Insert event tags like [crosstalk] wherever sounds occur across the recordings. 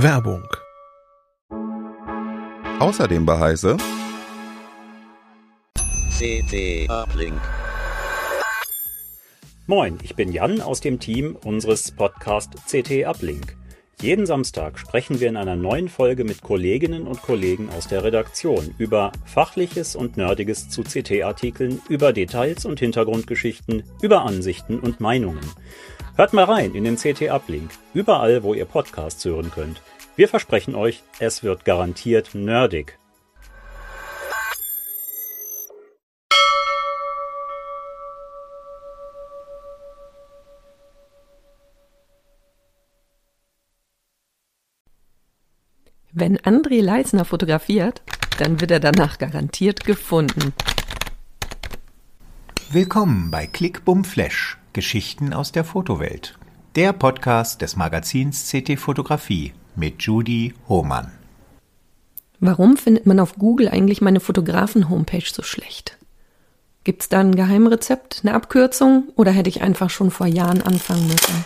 Werbung. Außerdem bei Heise CT Uplink. Moin, ich bin Jan aus dem Team unseres Podcast CT Uplink. Jeden Samstag sprechen wir in einer neuen Folge mit Kolleginnen und Kollegen aus der Redaktion über Fachliches und Nerdiges zu CT-Artikeln, über Details und Hintergrundgeschichten, über Ansichten und Meinungen. Hört mal rein in den CT Uplink, überall, wo ihr Podcasts hören könnt. Wir versprechen euch, es wird garantiert nerdig. Wenn André Leisner fotografiert, dann wird er danach garantiert gefunden. Willkommen bei Click Bum Flash, Geschichten aus der Fotowelt. Der Podcast des Magazins CT Fotografie mit Judy Hohmann. Warum findet man auf Google eigentlich meine Fotografen-Homepage so schlecht? Gibt's da ein Geheimrezept, eine Abkürzung oder hätte ich einfach schon vor Jahren anfangen müssen?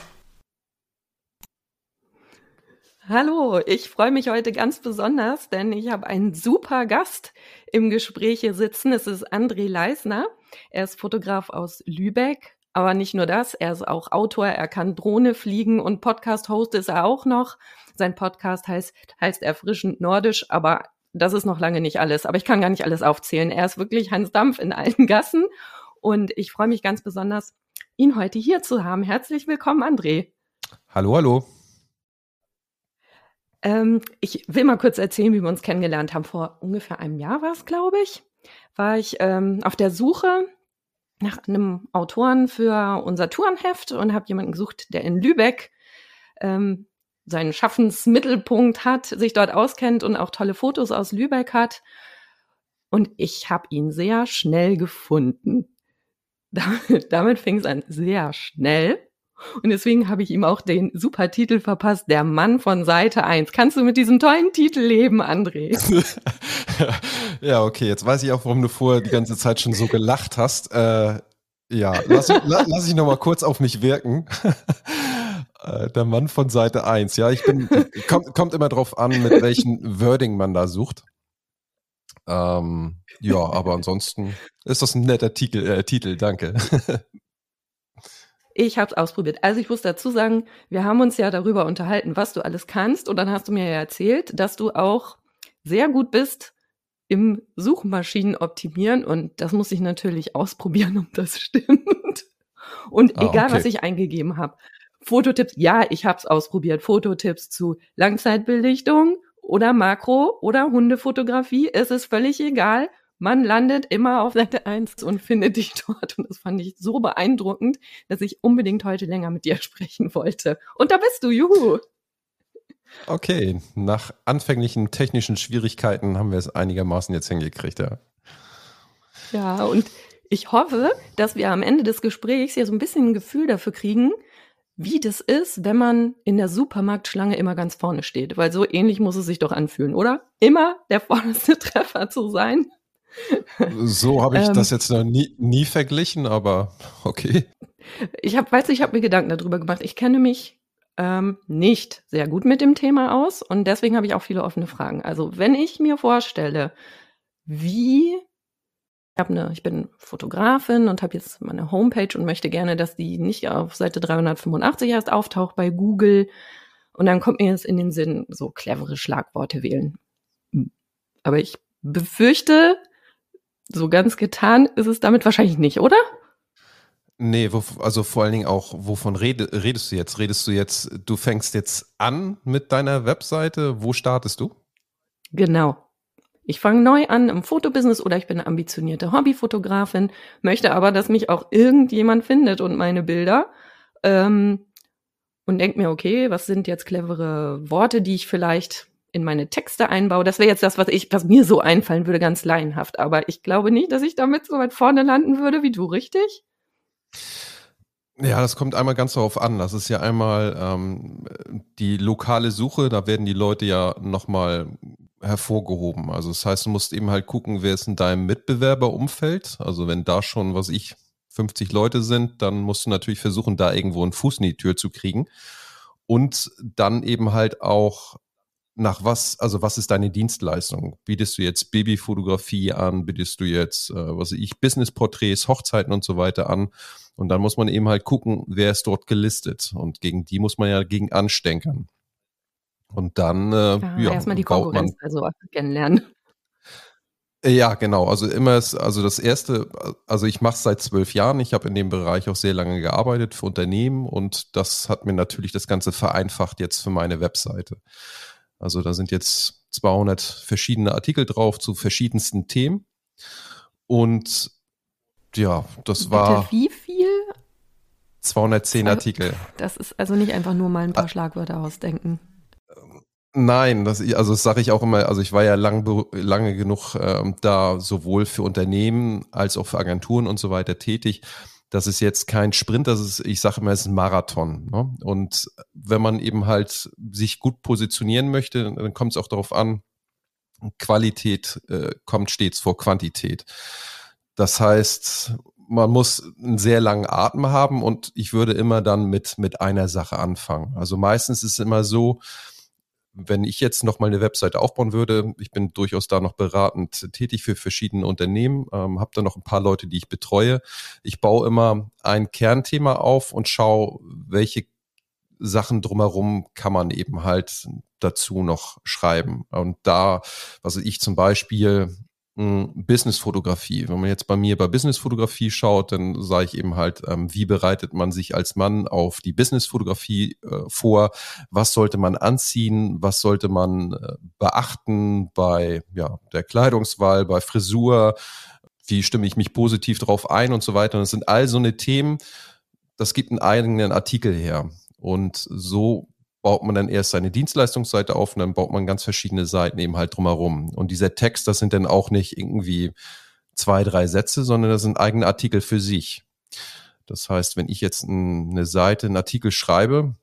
Hallo, ich freue mich heute ganz besonders, denn ich habe einen super Gast im Gespräch hier sitzen. Es ist André Leisner. Er ist Fotograf aus Lübeck, aber nicht nur das, er ist auch Autor, er kann Drohne fliegen und Podcast-Host ist er auch noch. Sein Podcast heißt, heißt Erfrischend Nordisch, aber das ist noch lange nicht alles. Aber ich kann gar nicht alles aufzählen. Er ist wirklich Hans Dampf in allen Gassen und ich freue mich ganz besonders, ihn heute hier zu haben. Herzlich willkommen, André. Hallo, hallo. Ähm, ich will mal kurz erzählen, wie wir uns kennengelernt haben. Vor ungefähr einem Jahr war es, glaube ich, war ich ähm, auf der Suche nach einem Autoren für unser Tourenheft und habe jemanden gesucht, der in Lübeck ähm, seinen Schaffensmittelpunkt hat, sich dort auskennt und auch tolle Fotos aus Lübeck hat. Und ich habe ihn sehr schnell gefunden. [laughs] Damit, damit fing es an, sehr schnell. Und deswegen habe ich ihm auch den super Titel verpasst, Der Mann von Seite 1. Kannst du mit diesem tollen Titel leben, André? [laughs] ja, okay, jetzt weiß ich auch, warum du vorher die ganze Zeit schon so gelacht hast. Äh, ja, lass, la, lass ich nochmal kurz auf mich wirken. [laughs] Äh, der Mann von Seite 1. Ja, ich bin, kommt, kommt immer drauf an, mit welchem Wording man da sucht. Ähm, ja, aber ansonsten ist das ein netter Titel, äh, Titel danke. [laughs] Ich habe es ausprobiert. Also ich muss dazu sagen, wir haben uns ja darüber unterhalten, was du alles kannst. Und dann hast du mir ja erzählt, dass du auch sehr gut bist im Suchmaschinen optimieren. Und das muss ich natürlich [laughs] ausprobieren, ob das stimmt. Und ah, egal, okay. was ich eingegeben habe. Fototipps, ja, ich habe es ausprobiert. Fototipps zu Langzeitbelichtung oder Makro oder Hundefotografie. Es ist völlig egal man landet immer auf Seite 1 und findet dich [laughs] dort. Und das fand ich so beeindruckend, dass ich unbedingt heute länger mit dir [laughs] sprechen wollte. Und da bist du, juhu! Okay, nach anfänglichen technischen Schwierigkeiten haben wir es einigermaßen jetzt hingekriegt, ja. Ja, und ich hoffe, dass wir am Ende des Gesprächs ja so ein bisschen ein Gefühl dafür kriegen, wie das ist, wenn man in der Supermarktschlange immer ganz vorne steht. Weil so ähnlich muss es sich doch anfühlen, oder? Immer der [laughs] vorderste Treffer zu sein. So habe ich ähm, das jetzt noch nie, nie verglichen, aber okay. Ich habe, weißt du, ich habe mir Gedanken darüber gemacht. Ich kenne mich ähm, nicht sehr gut mit dem Thema aus und deswegen habe ich auch viele offene Fragen. Also wenn ich mir vorstelle, wie ich, hab eine, ich bin Fotografin und habe jetzt meine Homepage und möchte gerne, dass die nicht auf Seite 385 erst auftaucht bei Google. Und dann kommt mir jetzt in den Sinn, so clevere Schlagworte wählen. Hm. Aber ich befürchte, so ganz getan ist es damit wahrscheinlich nicht, oder? Nee, wo, also vor allen Dingen auch, wovon rede, redest du jetzt? Redest du jetzt, du fängst jetzt an mit deiner Webseite? Wo startest du? Genau. Ich fange neu an im Fotobusiness oder ich bin eine ambitionierte Hobbyfotografin, möchte aber, dass mich auch irgendjemand findet und meine Bilder. Ähm, und denke mir, okay, was sind jetzt clevere Worte, die ich vielleicht in meine Texte einbaue. Das wäre jetzt das, was ich, was mir so einfallen würde, ganz laienhaft. Aber ich glaube nicht, dass ich damit so weit vorne landen würde wie du, richtig? Ja, das kommt einmal ganz darauf an. Das ist ja einmal ähm, die lokale Suche, da werden die Leute ja nochmal hervorgehoben. Also das heißt, du musst eben halt gucken, wer ist in deinem Mitbewerberumfeld. Also wenn da schon, was ich, 50 Leute sind, dann musst du natürlich versuchen, da irgendwo einen Fuß in die Tür zu kriegen. Und dann eben halt auch nach was, also was ist deine Dienstleistung? Bietest du jetzt Babyfotografie an? Bietest du jetzt, äh, was weiß ich, Businessporträts, Hochzeiten und so weiter an? Und dann muss man eben halt gucken, wer ist dort gelistet. Und gegen die muss man ja gegen anstenkern. Und dann, äh, ja, ja erstmal die Konkurrenz also kennenlernen. Ja, genau. Also immer ist, also das erste, also ich mache es seit zwölf Jahren. Ich habe in dem Bereich auch sehr lange gearbeitet für Unternehmen und das hat mir natürlich das Ganze vereinfacht jetzt für meine Webseite. Also da sind jetzt 200 verschiedene Artikel drauf zu verschiedensten Themen und ja, das war. Bitte wie viel? 210 Artikel. Das ist also nicht einfach nur mal ein paar Schlagwörter ausdenken. Nein, das, also das sage ich auch immer, also ich war ja lang, lange genug ähm, da sowohl für Unternehmen als auch für Agenturen und so weiter tätig. Das ist jetzt kein Sprint, das ist, ich sage immer, es ist ein Marathon. Ne? Und wenn man eben halt sich gut positionieren möchte, dann kommt es auch darauf an, Qualität äh, kommt stets vor Quantität. Das heißt, man muss einen sehr langen Atem haben und ich würde immer dann mit, mit einer Sache anfangen. Also meistens ist es immer so, wenn ich jetzt noch mal eine Webseite aufbauen würde, ich bin durchaus da noch beratend tätig für verschiedene Unternehmen, ähm, habe da noch ein paar Leute, die ich betreue. Ich baue immer ein Kernthema auf und schaue, welche Sachen drumherum kann man eben halt dazu noch schreiben. Und da, was ich zum Beispiel Businessfotografie. Wenn man jetzt bei mir bei Businessfotografie schaut, dann sage ich eben halt, ähm, wie bereitet man sich als Mann auf die Businessfotografie äh, vor? Was sollte man anziehen? Was sollte man äh, beachten bei ja, der Kleidungswahl, bei Frisur? Wie stimme ich mich positiv darauf ein und so weiter? Und das sind all so eine Themen, das gibt einen eigenen Artikel her. Und so baut man dann erst seine Dienstleistungsseite auf und dann baut man ganz verschiedene Seiten eben halt drumherum. Und dieser Text, das sind dann auch nicht irgendwie zwei, drei Sätze, sondern das sind eigene Artikel für sich. Das heißt, wenn ich jetzt eine Seite, einen Artikel schreibe,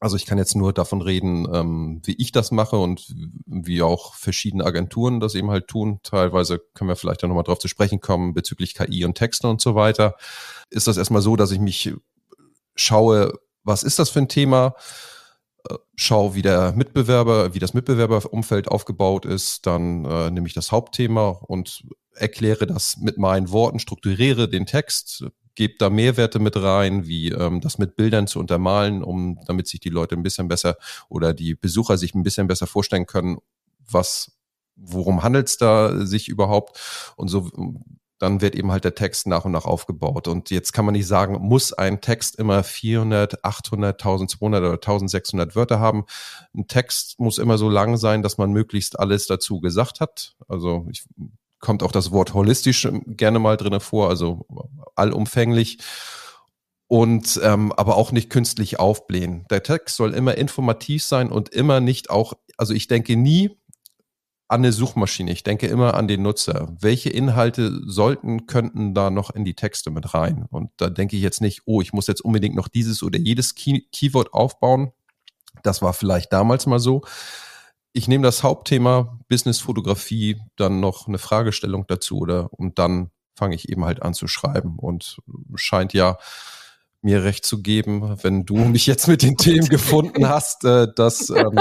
also ich kann jetzt nur davon reden, ähm, wie ich das mache und wie auch verschiedene Agenturen das eben halt tun. Teilweise können wir vielleicht dann nochmal drauf zu sprechen kommen bezüglich KI und Texte und so weiter. Ist das erstmal so, dass ich mich schaue, was ist das für ein Thema? Schau, wie der Mitbewerber, wie das Mitbewerberumfeld aufgebaut ist, dann äh, nehme ich das Hauptthema und erkläre das mit meinen Worten, strukturiere den Text, gebe da Mehrwerte mit rein, wie ähm, das mit Bildern zu untermalen, um damit sich die Leute ein bisschen besser oder die Besucher sich ein bisschen besser vorstellen können, was worum handelt es da sich überhaupt? Und so dann wird eben halt der Text nach und nach aufgebaut. Und jetzt kann man nicht sagen, muss ein Text immer 400, 800, 1200 oder 1600 Wörter haben. Ein Text muss immer so lang sein, dass man möglichst alles dazu gesagt hat. Also ich, kommt auch das Wort holistisch gerne mal drinne vor, also allumfänglich. Und ähm, aber auch nicht künstlich aufblähen. Der Text soll immer informativ sein und immer nicht auch, also ich denke nie, an eine Suchmaschine. Ich denke immer an den Nutzer. Welche Inhalte sollten, könnten da noch in die Texte mit rein? Und da denke ich jetzt nicht, oh, ich muss jetzt unbedingt noch dieses oder jedes Key Keyword aufbauen. Das war vielleicht damals mal so. Ich nehme das Hauptthema Business-Fotografie, dann noch eine Fragestellung dazu oder und dann fange ich eben halt an zu schreiben und scheint ja mir recht zu geben, wenn du mich jetzt mit den Themen [laughs] gefunden hast, äh, dass ähm,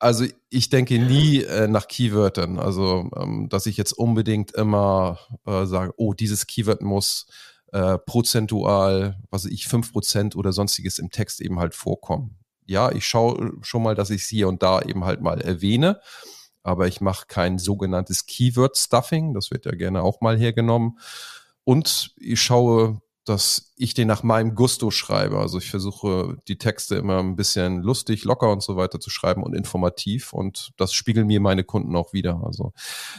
also ich denke nie äh, nach Keywörtern. Also, ähm, dass ich jetzt unbedingt immer äh, sage, oh, dieses Keyword muss äh, prozentual, was ich, fünf Prozent oder sonstiges im Text eben halt vorkommen. Ja, ich schaue schon mal, dass ich es hier und da eben halt mal erwähne, aber ich mache kein sogenanntes Keyword-Stuffing, das wird ja gerne auch mal hergenommen. Und ich schaue dass ich den nach meinem Gusto schreibe. Also ich versuche die Texte immer ein bisschen lustig, locker und so weiter zu schreiben und informativ und das spiegeln mir meine Kunden auch wieder. Also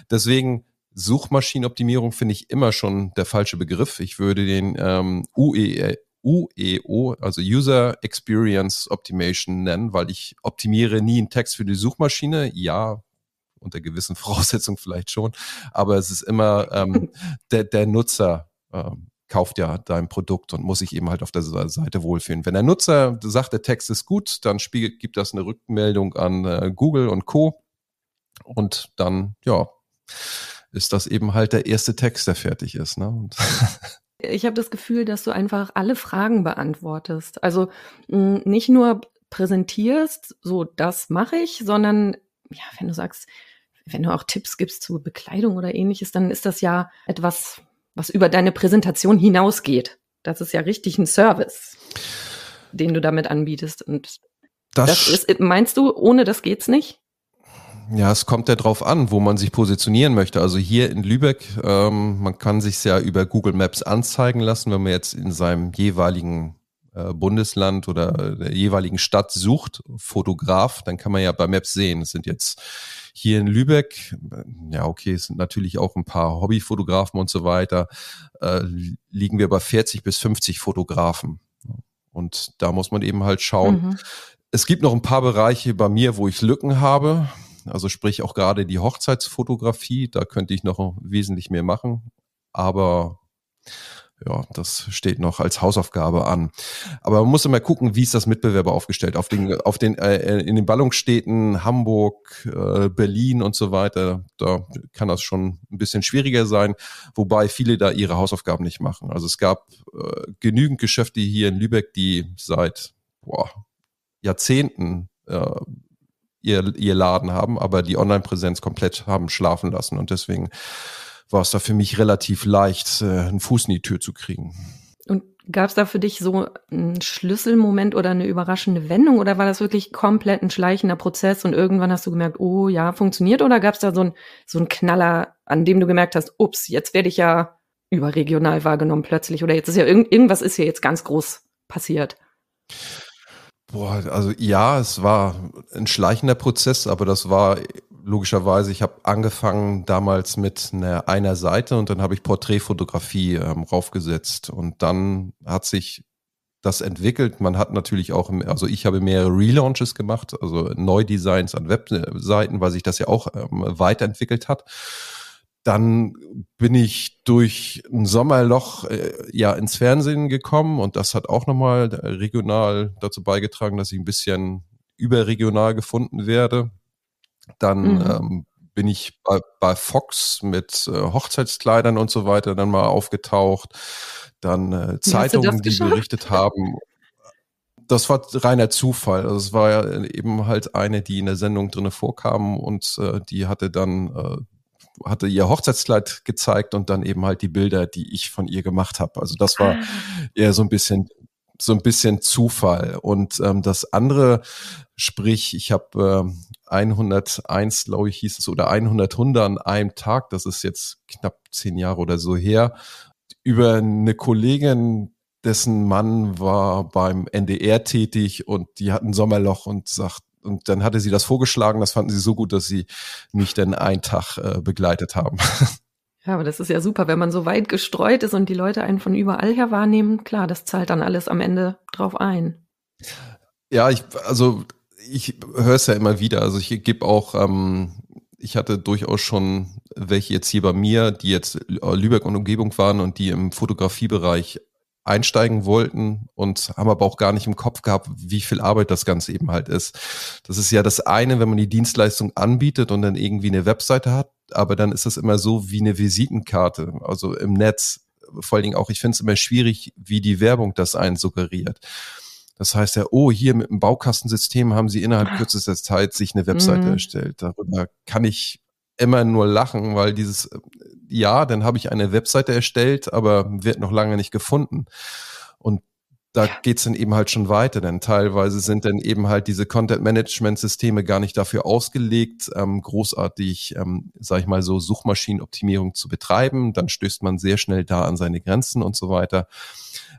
deswegen Suchmaschinenoptimierung finde ich immer schon der falsche Begriff. Ich würde den ähm, UE, UEO, also User Experience Optimation nennen, weil ich optimiere nie einen Text für die Suchmaschine. Ja, unter gewissen [laughs] Voraussetzungen vielleicht schon, aber es ist immer ähm, [laughs] der, der Nutzer, ähm, kauft ja dein Produkt und muss sich eben halt auf der Seite wohlfühlen. Wenn der Nutzer sagt, der Text ist gut, dann spiegelt, gibt das eine Rückmeldung an äh, Google und Co. Und dann, ja, ist das eben halt der erste Text, der fertig ist. Ne? [laughs] ich habe das Gefühl, dass du einfach alle Fragen beantwortest. Also mh, nicht nur präsentierst, so das mache ich, sondern ja, wenn du sagst, wenn du auch Tipps gibst zu Bekleidung oder ähnliches, dann ist das ja etwas, was über deine Präsentation hinausgeht. Das ist ja richtig ein Service, den du damit anbietest. Und das, das ist, meinst du, ohne das geht's nicht? Ja, es kommt ja drauf an, wo man sich positionieren möchte. Also hier in Lübeck, ähm, man kann sich ja über Google Maps anzeigen lassen, wenn man jetzt in seinem jeweiligen äh, Bundesland oder der jeweiligen Stadt sucht, Fotograf, dann kann man ja bei Maps sehen. Es sind jetzt hier in Lübeck, äh, ja okay, es sind natürlich auch ein paar Hobbyfotografen und so weiter, äh, liegen wir bei 40 bis 50 Fotografen. Und da muss man eben halt schauen. Mhm. Es gibt noch ein paar Bereiche bei mir, wo ich Lücken habe. Also sprich auch gerade die Hochzeitsfotografie, da könnte ich noch wesentlich mehr machen. Aber ja, das steht noch als Hausaufgabe an. Aber man muss immer gucken, wie ist das Mitbewerber aufgestellt. Auf den, auf den, äh, in den Ballungsstädten Hamburg, äh, Berlin und so weiter, da kann das schon ein bisschen schwieriger sein, wobei viele da ihre Hausaufgaben nicht machen. Also es gab äh, genügend Geschäfte hier in Lübeck, die seit boah, Jahrzehnten äh, ihr, ihr Laden haben, aber die Online-Präsenz komplett haben schlafen lassen. Und deswegen war es da für mich relativ leicht, äh, einen Fuß in die Tür zu kriegen. Und gab es da für dich so einen Schlüsselmoment oder eine überraschende Wendung oder war das wirklich komplett ein schleichender Prozess und irgendwann hast du gemerkt, oh ja, funktioniert oder gab es da so ein so Knaller, an dem du gemerkt hast, ups, jetzt werde ich ja überregional wahrgenommen plötzlich oder jetzt ist ja irgend, irgendwas ist hier jetzt ganz groß passiert? Boah, also ja, es war ein schleichender Prozess, aber das war logischerweise, ich habe angefangen damals mit einer, einer Seite und dann habe ich Porträtfotografie ähm, raufgesetzt und dann hat sich das entwickelt. Man hat natürlich auch, also ich habe mehrere Relaunches gemacht, also Neudesigns an Webseiten, weil sich das ja auch ähm, weiterentwickelt hat. Dann bin ich durch ein Sommerloch äh, ja ins Fernsehen gekommen und das hat auch nochmal regional dazu beigetragen, dass ich ein bisschen überregional gefunden werde. Dann mhm. ähm, bin ich bei, bei Fox mit äh, Hochzeitskleidern und so weiter dann mal aufgetaucht. Dann äh, Zeitungen, die berichtet haben. Das war reiner Zufall. Also es war ja eben halt eine, die in der Sendung drinne vorkam und äh, die hatte dann äh, hatte ihr Hochzeitskleid gezeigt und dann eben halt die Bilder, die ich von ihr gemacht habe. Also das war ah. eher so ein bisschen so ein bisschen Zufall. Und ähm, das andere, sprich, ich habe äh, 101, glaube ich, hieß es, oder 100 Hunde an einem Tag, das ist jetzt knapp zehn Jahre oder so her, über eine Kollegin, dessen Mann war beim NDR tätig und die hatten Sommerloch und sagt, und dann hatte sie das vorgeschlagen, das fanden sie so gut, dass sie mich dann einen Tag äh, begleitet haben. [laughs] Ja, aber das ist ja super, wenn man so weit gestreut ist und die Leute einen von überall her wahrnehmen. Klar, das zahlt dann alles am Ende drauf ein. Ja, ich, also ich höre es ja immer wieder. Also ich gebe auch, ähm, ich hatte durchaus schon welche jetzt hier bei mir, die jetzt Lübeck und Umgebung waren und die im Fotografiebereich einsteigen wollten und haben aber auch gar nicht im Kopf gehabt, wie viel Arbeit das Ganze eben halt ist. Das ist ja das eine, wenn man die Dienstleistung anbietet und dann irgendwie eine Webseite hat, aber dann ist das immer so wie eine Visitenkarte, also im Netz. Vor allen Dingen auch, ich finde es immer schwierig, wie die Werbung das einen suggeriert. Das heißt ja, oh, hier mit dem Baukastensystem haben sie innerhalb kürzester Zeit sich eine Webseite mhm. erstellt. Darüber kann ich immer nur lachen, weil dieses, ja, dann habe ich eine Webseite erstellt, aber wird noch lange nicht gefunden. Und da geht's dann eben halt schon weiter, denn teilweise sind dann eben halt diese Content-Management-Systeme gar nicht dafür ausgelegt, ähm, großartig, ähm, sag ich mal so, Suchmaschinenoptimierung zu betreiben. Dann stößt man sehr schnell da an seine Grenzen und so weiter.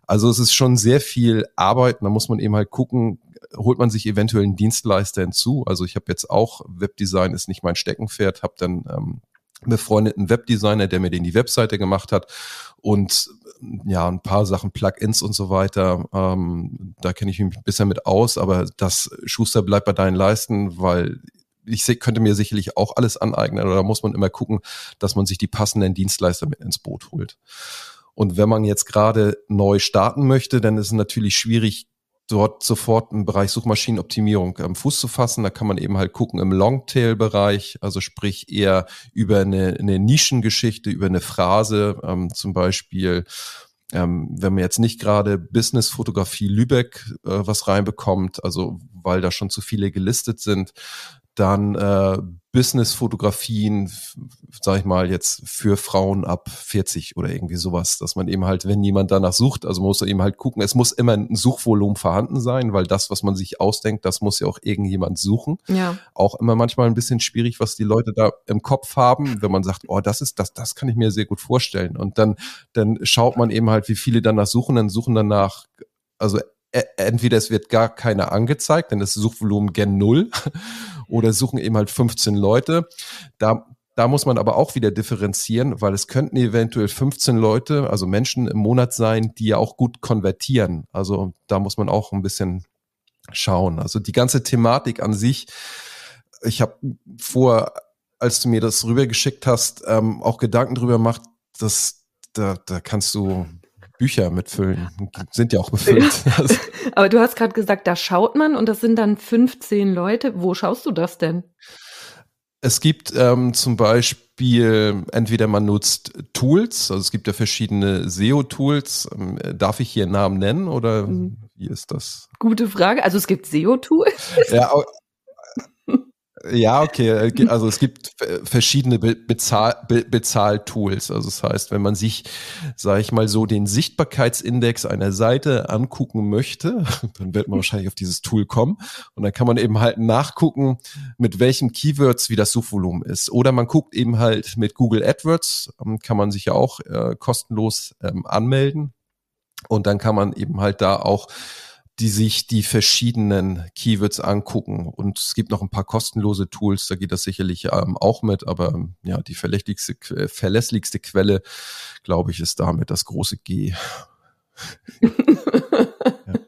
Also es ist schon sehr viel Arbeit. Da muss man eben halt gucken, holt man sich eventuell einen Dienstleister hinzu. Also ich habe jetzt auch, Webdesign ist nicht mein Steckenpferd, habe dann ähm, befreundeten Webdesigner, der mir den die Webseite gemacht hat und ja, ein paar Sachen, Plugins und so weiter. Ähm, da kenne ich mich bisschen mit aus, aber das Schuster bleibt bei deinen Leisten, weil ich könnte mir sicherlich auch alles aneignen, oder da muss man immer gucken, dass man sich die passenden Dienstleister mit ins Boot holt. Und wenn man jetzt gerade neu starten möchte, dann ist es natürlich schwierig, dort sofort im Bereich Suchmaschinenoptimierung am Fuß zu fassen. Da kann man eben halt gucken im Longtail-Bereich, also sprich eher über eine, eine Nischengeschichte, über eine Phrase, ähm, zum Beispiel ähm, wenn man jetzt nicht gerade Business-Fotografie Lübeck äh, was reinbekommt, also weil da schon zu viele gelistet sind, dann äh, Business-Fotografien, sag ich mal, jetzt für Frauen ab 40 oder irgendwie sowas, dass man eben halt, wenn jemand danach sucht, also muss er eben halt gucken, es muss immer ein Suchvolumen vorhanden sein, weil das, was man sich ausdenkt, das muss ja auch irgendjemand suchen. Ja. Auch immer manchmal ein bisschen schwierig, was die Leute da im Kopf haben, wenn man sagt, oh, das ist, das, das kann ich mir sehr gut vorstellen. Und dann, dann schaut man eben halt, wie viele danach suchen, dann suchen danach, also entweder es wird gar keiner angezeigt, denn das Suchvolumen gen Null [laughs] oder suchen eben halt 15 Leute. Da, da muss man aber auch wieder differenzieren, weil es könnten eventuell 15 Leute, also Menschen im Monat sein, die ja auch gut konvertieren. Also da muss man auch ein bisschen schauen. Also die ganze Thematik an sich, ich habe vor, als du mir das rübergeschickt hast, ähm, auch Gedanken drüber gemacht, dass da, da kannst du Bücher mitfüllen. Sind ja auch befüllt. [laughs] Aber du hast gerade gesagt, da schaut man und das sind dann 15 Leute. Wo schaust du das denn? Es gibt ähm, zum Beispiel, entweder man nutzt Tools, also es gibt ja verschiedene SEO-Tools. Ähm, darf ich hier Namen nennen oder mhm. wie ist das? Gute Frage. Also es gibt SEO-Tools. Ja, ja, okay. Äh, also es gibt verschiedene Bezahl Bezahltools. Also das heißt, wenn man sich, sage ich mal so, den Sichtbarkeitsindex einer Seite angucken möchte, [laughs] dann wird man wahrscheinlich auf dieses Tool kommen und dann kann man eben halt nachgucken, mit welchen Keywords wie das Suchvolumen ist. Oder man guckt eben halt mit Google AdWords, ähm, kann man sich ja auch äh, kostenlos ähm, anmelden und dann kann man eben halt da auch die sich die verschiedenen Keywords angucken. Und es gibt noch ein paar kostenlose Tools, da geht das sicherlich ähm, auch mit, aber ähm, ja, die verlässlichste, äh, verlässlichste Quelle, glaube ich, ist damit das große G. ja. [laughs]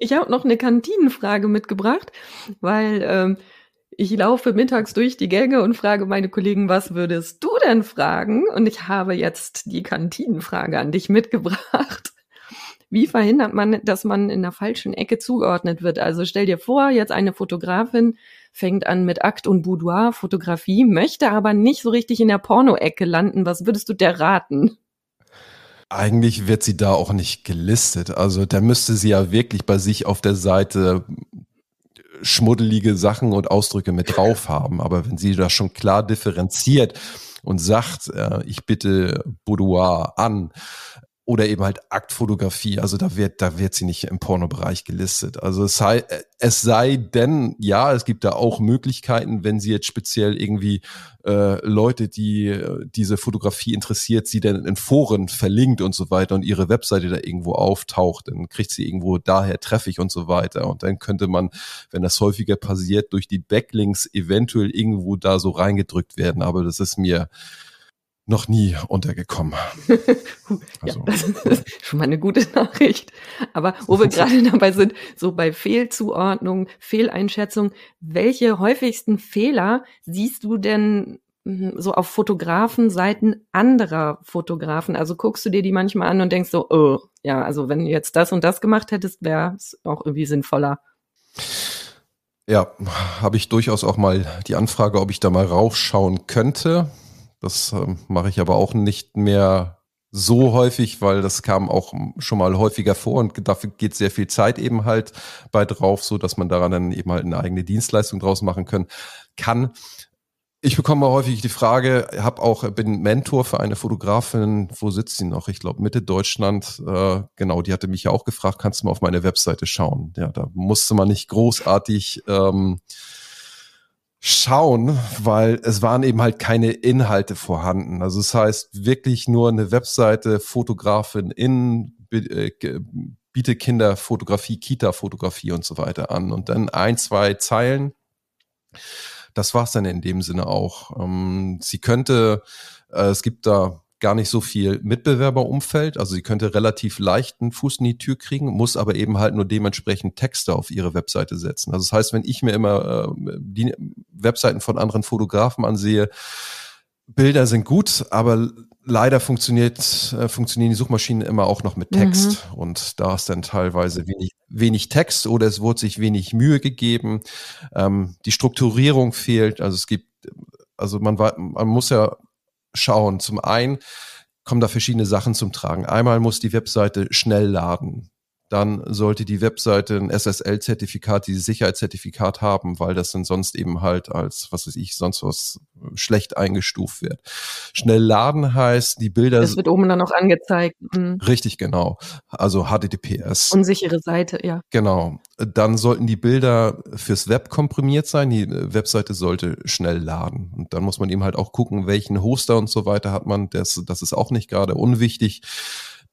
Ich habe noch eine Kantinenfrage mitgebracht, weil ähm, ich laufe mittags durch die Gänge und frage meine Kollegen, was würdest du denn fragen? Und ich habe jetzt die Kantinenfrage an dich mitgebracht. Wie verhindert man, dass man in der falschen Ecke zugeordnet wird? Also stell dir vor, jetzt eine Fotografin fängt an mit Akt und Boudoir Fotografie, möchte aber nicht so richtig in der Porno-Ecke landen. Was würdest du der raten? Eigentlich wird sie da auch nicht gelistet. Also da müsste sie ja wirklich bei sich auf der Seite schmuddelige Sachen und Ausdrücke mit drauf haben. Aber wenn sie das schon klar differenziert und sagt, äh, ich bitte Boudoir an, oder eben halt Aktfotografie. Also da wird, da wird sie nicht im Pornobereich gelistet. Also es sei, es sei denn, ja, es gibt da auch Möglichkeiten, wenn sie jetzt speziell irgendwie äh, Leute, die äh, diese Fotografie interessiert, sie dann in Foren verlinkt und so weiter und ihre Webseite da irgendwo auftaucht, dann kriegt sie irgendwo daher treffig und so weiter. Und dann könnte man, wenn das häufiger passiert, durch die Backlinks eventuell irgendwo da so reingedrückt werden. Aber das ist mir noch nie untergekommen. [laughs] also, ja, das ist [laughs] schon mal eine gute Nachricht. Aber wo wir [laughs] gerade dabei sind, so bei Fehlzuordnung, Fehleinschätzung, welche häufigsten Fehler siehst du denn hm, so auf Fotografenseiten anderer Fotografen? Also guckst du dir die manchmal an und denkst so, oh, ja, also wenn du jetzt das und das gemacht hättest, wäre es auch irgendwie sinnvoller. Ja, habe ich durchaus auch mal die Anfrage, ob ich da mal raufschauen könnte. Das äh, mache ich aber auch nicht mehr so häufig, weil das kam auch schon mal häufiger vor und dafür geht sehr viel Zeit eben halt bei drauf, so dass man daran dann eben halt eine eigene Dienstleistung draus machen können kann. Ich bekomme häufig die Frage, habe auch bin Mentor für eine Fotografin, wo sitzt sie noch? Ich glaube Mitte Deutschland. Äh, genau, die hatte mich ja auch gefragt, kannst du mal auf meine Webseite schauen? Ja, da musste man nicht großartig ähm, schauen, weil es waren eben halt keine Inhalte vorhanden. Also das heißt wirklich nur eine Webseite, Fotografin in, äh, biete Kinderfotografie, Kita-Fotografie und so weiter an. Und dann ein, zwei Zeilen. Das war's dann in dem Sinne auch. Ähm, sie könnte, äh, es gibt da gar nicht so viel Mitbewerberumfeld. Also sie könnte relativ leicht einen Fuß in die Tür kriegen, muss aber eben halt nur dementsprechend Texte auf ihre Webseite setzen. Also das heißt, wenn ich mir immer äh, die Webseiten von anderen Fotografen ansehe, Bilder sind gut, aber leider funktioniert, äh, funktionieren die Suchmaschinen immer auch noch mit Text. Mhm. Und da ist dann teilweise wenig, wenig Text oder es wurde sich wenig Mühe gegeben. Ähm, die Strukturierung fehlt. Also es gibt, also man, man muss ja schauen. Zum einen kommen da verschiedene Sachen zum Tragen. Einmal muss die Webseite schnell laden dann sollte die Webseite ein SSL-Zertifikat, dieses Sicherheitszertifikat haben, weil das dann sonst eben halt als, was weiß ich, sonst was schlecht eingestuft wird. Schnell laden heißt, die Bilder. Das wird oben dann auch angezeigt. Mhm. Richtig, genau. Also HTTPS. Unsichere Seite, ja. Genau. Dann sollten die Bilder fürs Web komprimiert sein. Die Webseite sollte schnell laden. Und dann muss man eben halt auch gucken, welchen Hoster und so weiter hat man. Das, das ist auch nicht gerade unwichtig.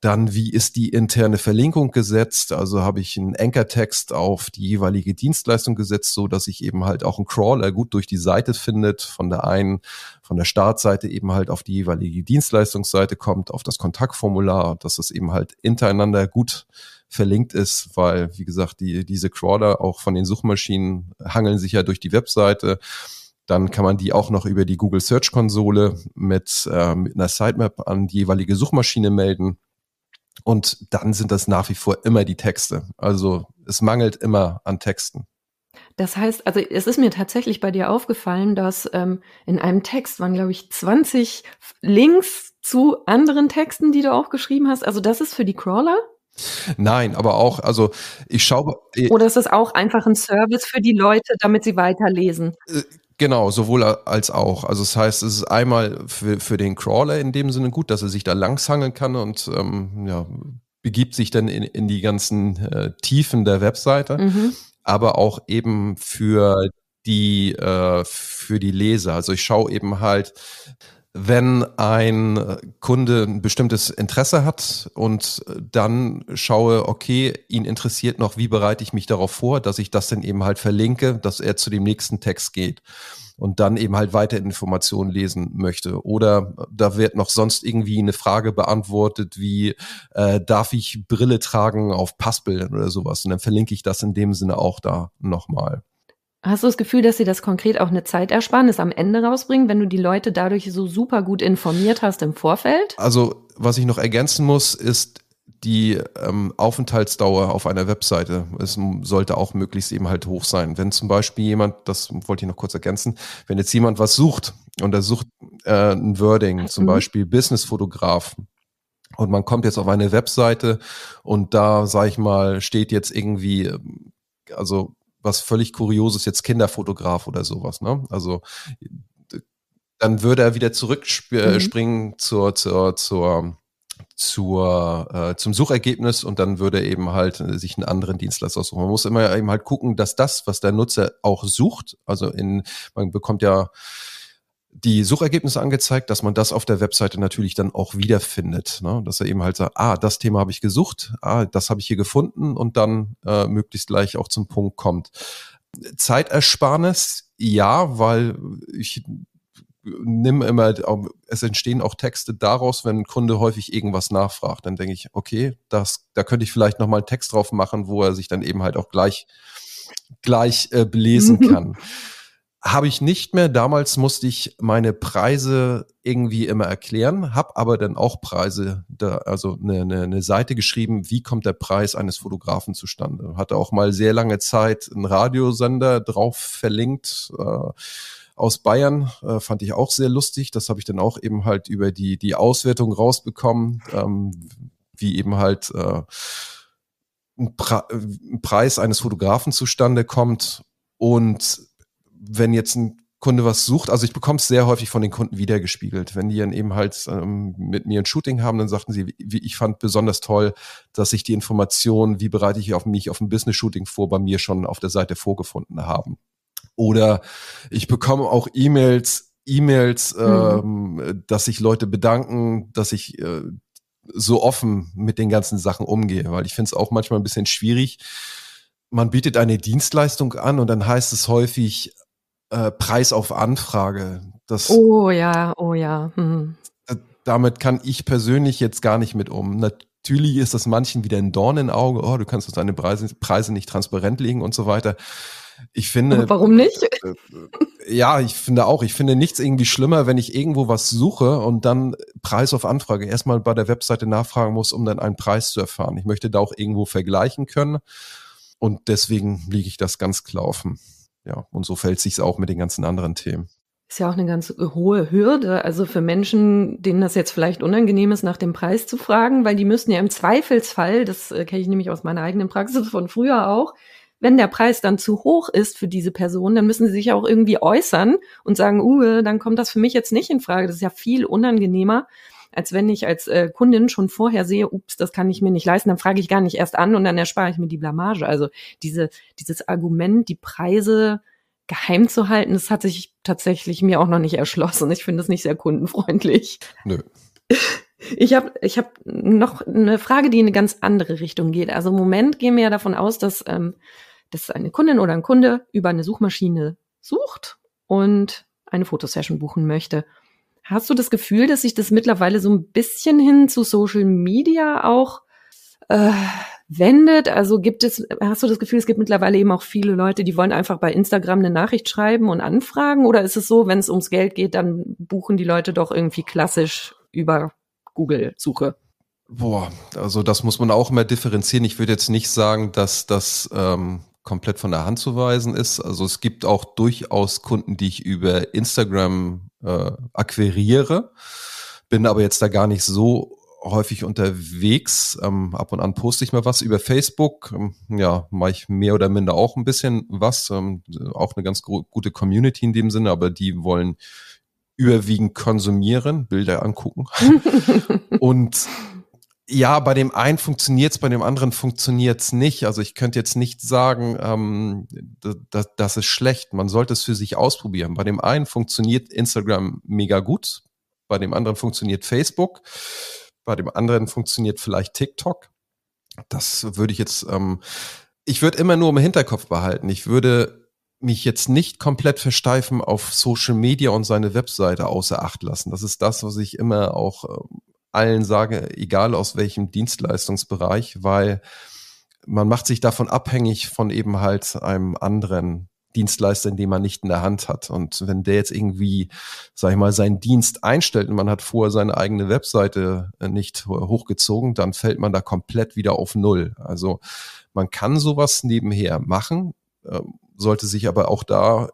Dann, wie ist die interne Verlinkung gesetzt? Also habe ich einen Anchor-Text auf die jeweilige Dienstleistung gesetzt, so dass ich eben halt auch einen Crawler gut durch die Seite findet, von der einen, von der Startseite eben halt auf die jeweilige Dienstleistungsseite kommt, auf das Kontaktformular, dass es eben halt untereinander gut verlinkt ist, weil, wie gesagt, die, diese Crawler auch von den Suchmaschinen hangeln sich ja durch die Webseite. Dann kann man die auch noch über die Google Search Konsole mit, äh, mit einer Sitemap an die jeweilige Suchmaschine melden. Und dann sind das nach wie vor immer die Texte. Also es mangelt immer an Texten. Das heißt, also es ist mir tatsächlich bei dir aufgefallen, dass ähm, in einem Text waren, glaube ich, 20 Links zu anderen Texten, die du auch geschrieben hast. Also das ist für die Crawler? Nein, aber auch, also ich schaue. Oder ist das auch einfach ein Service für die Leute, damit sie weiterlesen? Äh, Genau, sowohl als auch. Also das heißt, es ist einmal für, für den Crawler in dem Sinne gut, dass er sich da langshangeln kann und ähm, ja, begibt sich dann in, in die ganzen äh, Tiefen der Webseite, mhm. aber auch eben für die äh, für die Leser. Also ich schaue eben halt, wenn ein Kunde ein bestimmtes Interesse hat und dann schaue, okay, ihn interessiert noch, wie bereite ich mich darauf vor, dass ich das dann eben halt verlinke, dass er zu dem nächsten Text geht und dann eben halt weiter Informationen lesen möchte. Oder da wird noch sonst irgendwie eine Frage beantwortet, wie äh, darf ich Brille tragen auf Passbildern oder sowas? Und dann verlinke ich das in dem Sinne auch da nochmal. Hast du das Gefühl, dass sie das konkret auch eine Zeitersparnis am Ende rausbringen, wenn du die Leute dadurch so super gut informiert hast im Vorfeld? Also, was ich noch ergänzen muss, ist die ähm, Aufenthaltsdauer auf einer Webseite. Es sollte auch möglichst eben halt hoch sein. Wenn zum Beispiel jemand, das wollte ich noch kurz ergänzen, wenn jetzt jemand was sucht und er sucht äh, ein Wording, zum mhm. Beispiel Businessfotograf, und man kommt jetzt auf eine Webseite und da, sag ich mal, steht jetzt irgendwie, also was völlig Kurioses, jetzt Kinderfotograf oder sowas. Ne? Also dann würde er wieder zurückspringen mhm. zur, zur, zur, zur, äh, zum Suchergebnis und dann würde er eben halt sich einen anderen Dienstleister aussuchen. Man muss immer eben halt gucken, dass das, was der Nutzer auch sucht, also in, man bekommt ja die Suchergebnisse angezeigt, dass man das auf der Webseite natürlich dann auch wiederfindet. Ne? Dass er eben halt sagt, ah, das Thema habe ich gesucht, ah, das habe ich hier gefunden und dann äh, möglichst gleich auch zum Punkt kommt. Zeitersparnis, ja, weil ich nehme immer, es entstehen auch Texte daraus, wenn ein Kunde häufig irgendwas nachfragt. Dann denke ich, okay, das, da könnte ich vielleicht nochmal einen Text drauf machen, wo er sich dann eben halt auch gleich, gleich äh, belesen mhm. kann. Habe ich nicht mehr. Damals musste ich meine Preise irgendwie immer erklären, habe aber dann auch Preise, da, also eine, eine, eine Seite geschrieben, wie kommt der Preis eines Fotografen zustande. Hatte auch mal sehr lange Zeit einen Radiosender drauf verlinkt. Äh, aus Bayern äh, fand ich auch sehr lustig. Das habe ich dann auch eben halt über die, die Auswertung rausbekommen, ähm, wie eben halt äh, ein, Pre ein Preis eines Fotografen zustande kommt. Und wenn jetzt ein Kunde was sucht, also ich bekomme es sehr häufig von den Kunden wiedergespiegelt. Wenn die dann eben halt ähm, mit mir ein Shooting haben, dann sagten sie, wie, ich fand besonders toll, dass sich die Informationen, wie bereite ich auf mich auf ein Business-Shooting vor, bei mir schon auf der Seite vorgefunden haben. Oder ich bekomme auch E-Mails, E-Mails, mhm. ähm, dass sich Leute bedanken, dass ich äh, so offen mit den ganzen Sachen umgehe, weil ich finde es auch manchmal ein bisschen schwierig. Man bietet eine Dienstleistung an und dann heißt es häufig äh, Preis auf Anfrage. Das, oh ja, oh ja. Hm. Damit kann ich persönlich jetzt gar nicht mit um. Natürlich ist das manchen wieder ein Dorn im Auge. Oh, du kannst uns deine Preise, Preise nicht transparent legen und so weiter. Ich finde. Aber warum nicht? Äh, ja, ich finde auch. Ich finde nichts irgendwie schlimmer, wenn ich irgendwo was suche und dann Preis auf Anfrage erstmal bei der Webseite nachfragen muss, um dann einen Preis zu erfahren. Ich möchte da auch irgendwo vergleichen können. Und deswegen liege ich das ganz klar offen. Ja, und so fällt sich's auch mit den ganzen anderen Themen. ist ja auch eine ganz hohe Hürde. Also für Menschen, denen das jetzt vielleicht unangenehm ist, nach dem Preis zu fragen, weil die müssten ja im Zweifelsfall, das äh, kenne ich nämlich aus meiner eigenen Praxis von früher auch, wenn der Preis dann zu hoch ist für diese Person, dann müssen sie sich auch irgendwie äußern und sagen, uh, dann kommt das für mich jetzt nicht in Frage. Das ist ja viel unangenehmer, als wenn ich als äh, Kundin schon vorher sehe, ups, das kann ich mir nicht leisten, dann frage ich gar nicht erst an und dann erspare ich mir die Blamage. Also diese, dieses Argument, die Preise geheim zu halten, das hat sich tatsächlich mir auch noch nicht erschlossen. Ich finde es nicht sehr kundenfreundlich. Nö. Ich habe ich hab noch eine Frage, die in eine ganz andere Richtung geht. Also im Moment gehen wir ja davon aus, dass, ähm, dass eine Kundin oder ein Kunde über eine Suchmaschine sucht und eine Fotosession buchen möchte. Hast du das Gefühl, dass sich das mittlerweile so ein bisschen hin zu Social Media auch äh, wendet? Also gibt es, hast du das Gefühl, es gibt mittlerweile eben auch viele Leute, die wollen einfach bei Instagram eine Nachricht schreiben und anfragen? Oder ist es so, wenn es ums Geld geht, dann buchen die Leute doch irgendwie klassisch über Google-Suche? Boah, also das muss man auch immer differenzieren. Ich würde jetzt nicht sagen, dass das ähm, komplett von der Hand zu weisen ist. Also es gibt auch durchaus Kunden, die ich über Instagram äh, akquiriere, bin aber jetzt da gar nicht so häufig unterwegs. Ähm, ab und an poste ich mal was über Facebook. Ähm, ja, mache ich mehr oder minder auch ein bisschen was. Ähm, auch eine ganz gute Community in dem Sinne, aber die wollen überwiegend konsumieren, Bilder angucken. [laughs] und ja, bei dem einen funktioniert's, bei dem anderen funktioniert's nicht. Also ich könnte jetzt nicht sagen, ähm, das, das ist schlecht. Man sollte es für sich ausprobieren. Bei dem einen funktioniert Instagram mega gut, bei dem anderen funktioniert Facebook, bei dem anderen funktioniert vielleicht TikTok. Das würde ich jetzt, ähm, ich würde immer nur im Hinterkopf behalten. Ich würde mich jetzt nicht komplett versteifen auf Social Media und seine Webseite außer Acht lassen. Das ist das, was ich immer auch äh, allen sage, egal aus welchem Dienstleistungsbereich, weil man macht sich davon abhängig von eben halt einem anderen Dienstleister, den man nicht in der Hand hat. Und wenn der jetzt irgendwie, sag ich mal, seinen Dienst einstellt und man hat vorher seine eigene Webseite äh, nicht hochgezogen, dann fällt man da komplett wieder auf Null. Also man kann sowas nebenher machen, ähm, sollte sich aber auch da